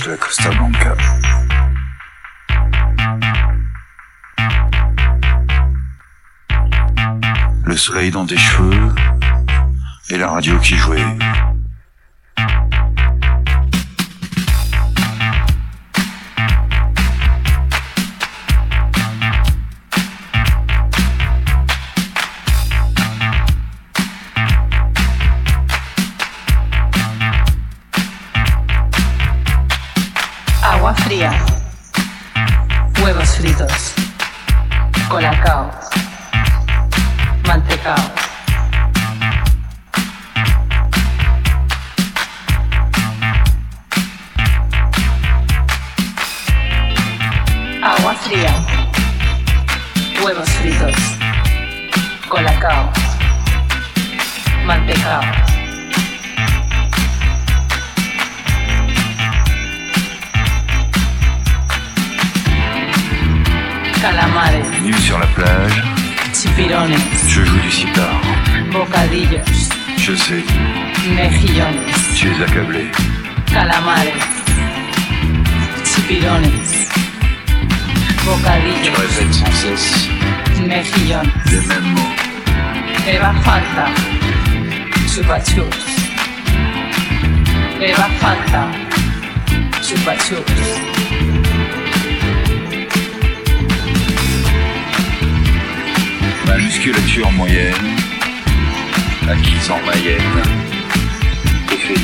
de la Costa Blanca. Le soleil dans tes cheveux et la radio qui jouait.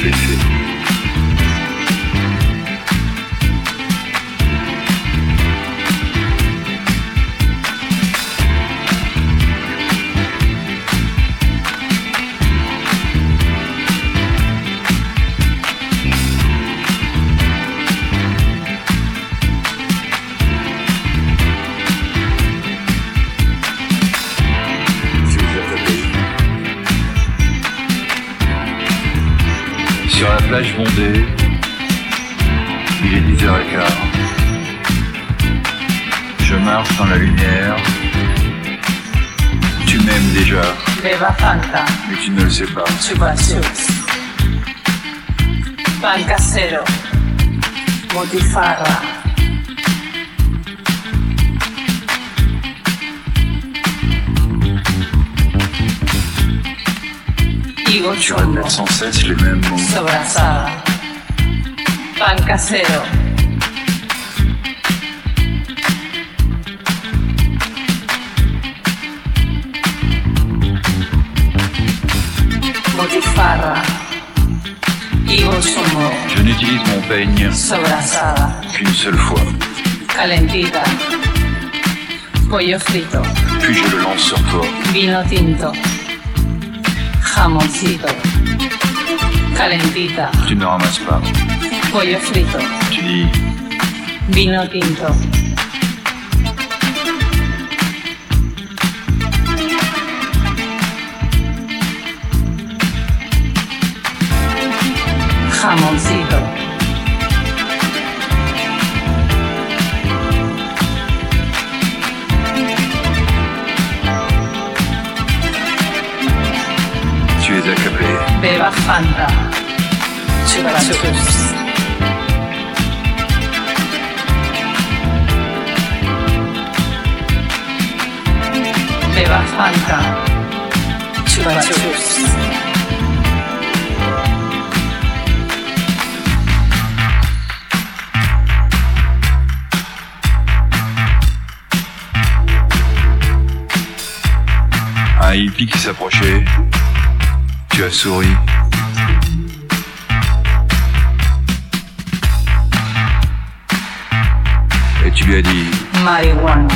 Fish. motivations. Pan casero. Motifarra. Y gochondo. Sans cesse les mêmes mots. Sobrasada. Pan casero. Qu'une seule fois, Calentita. Pollo frito. puis je le lance sur toi. Vino tinto. Jamoncito. Calentita. Tu ne ramasses pas. Pollo frito. Tu dis, Vino tinto. Jamoncito. Beba Fanta. Chupa chups. Beba Fanta. Chupa chups. Un hippie qui s'approchait. Tu as souri. Et tu lui as dit, Marihuana.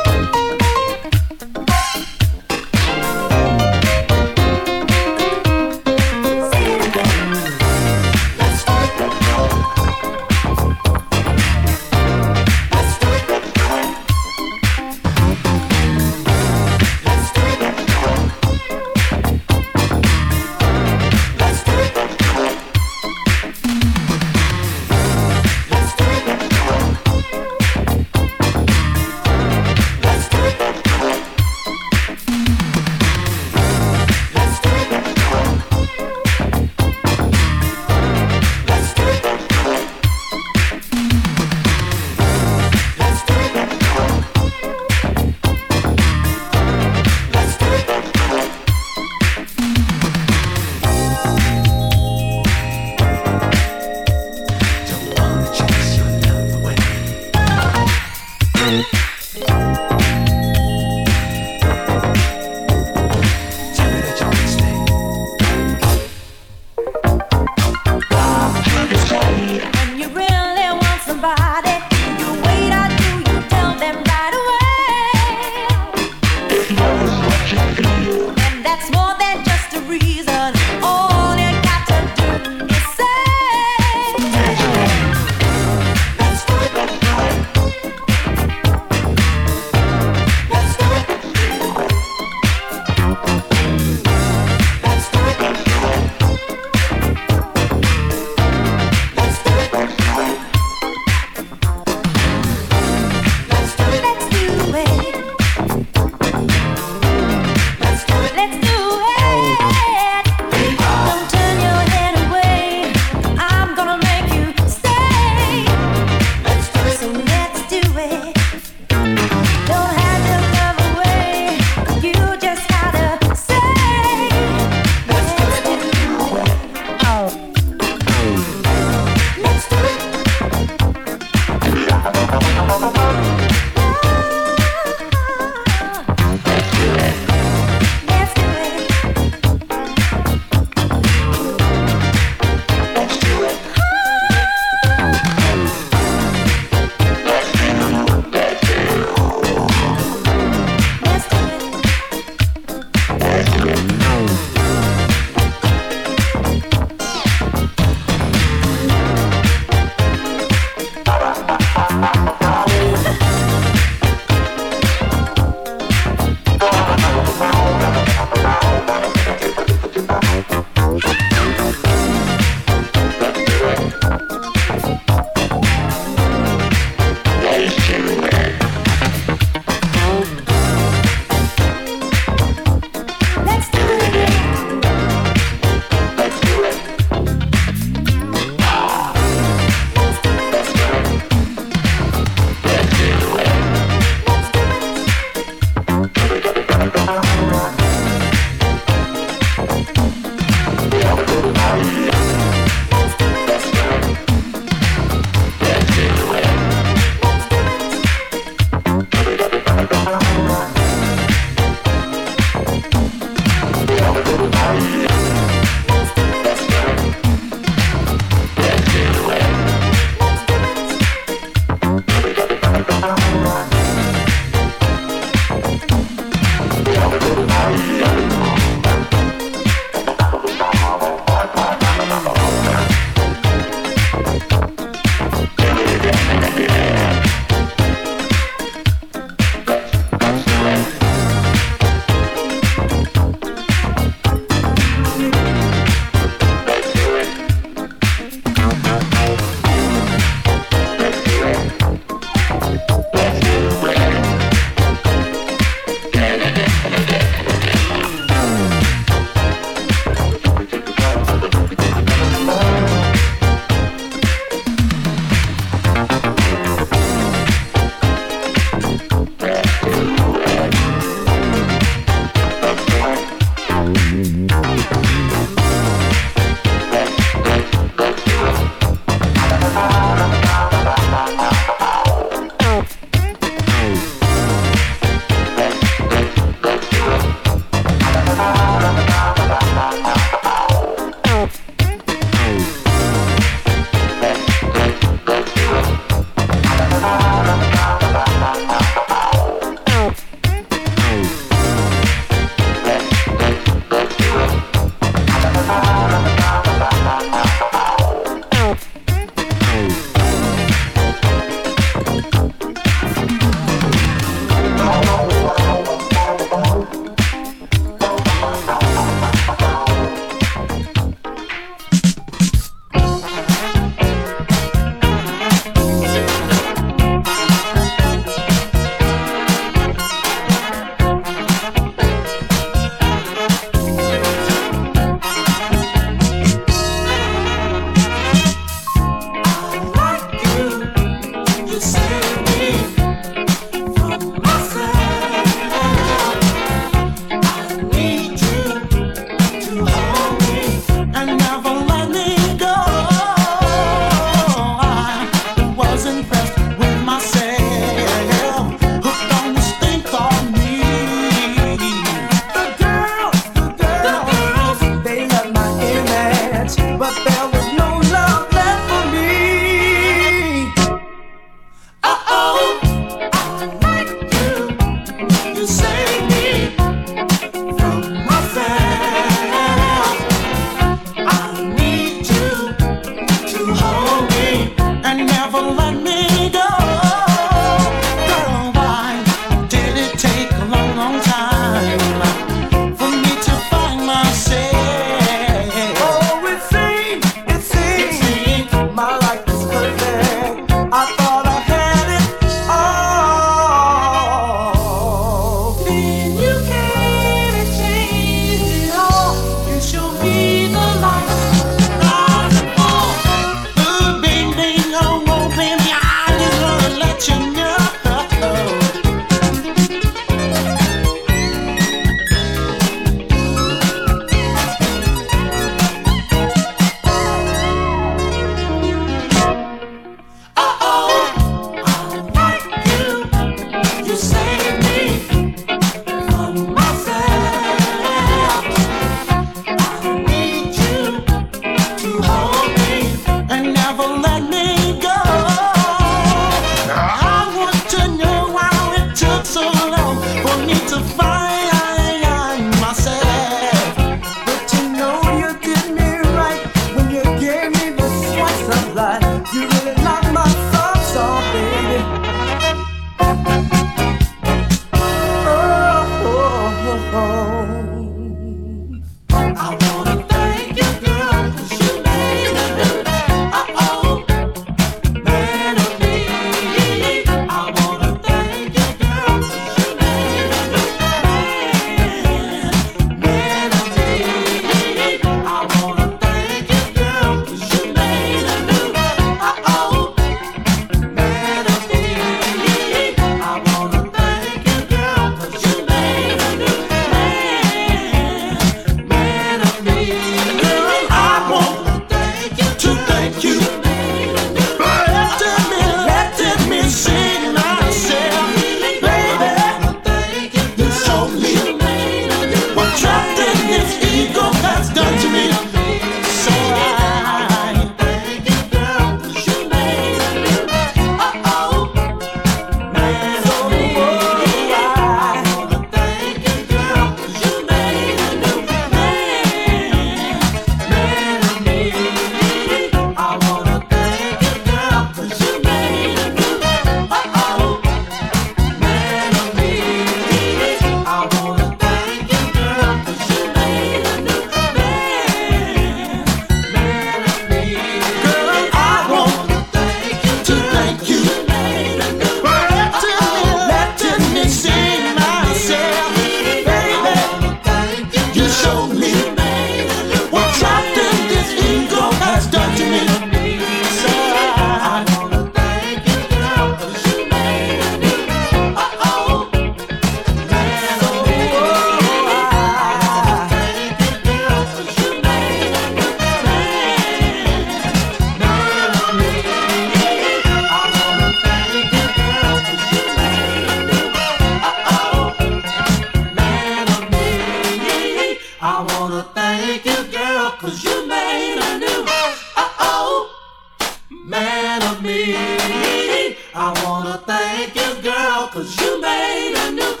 made a new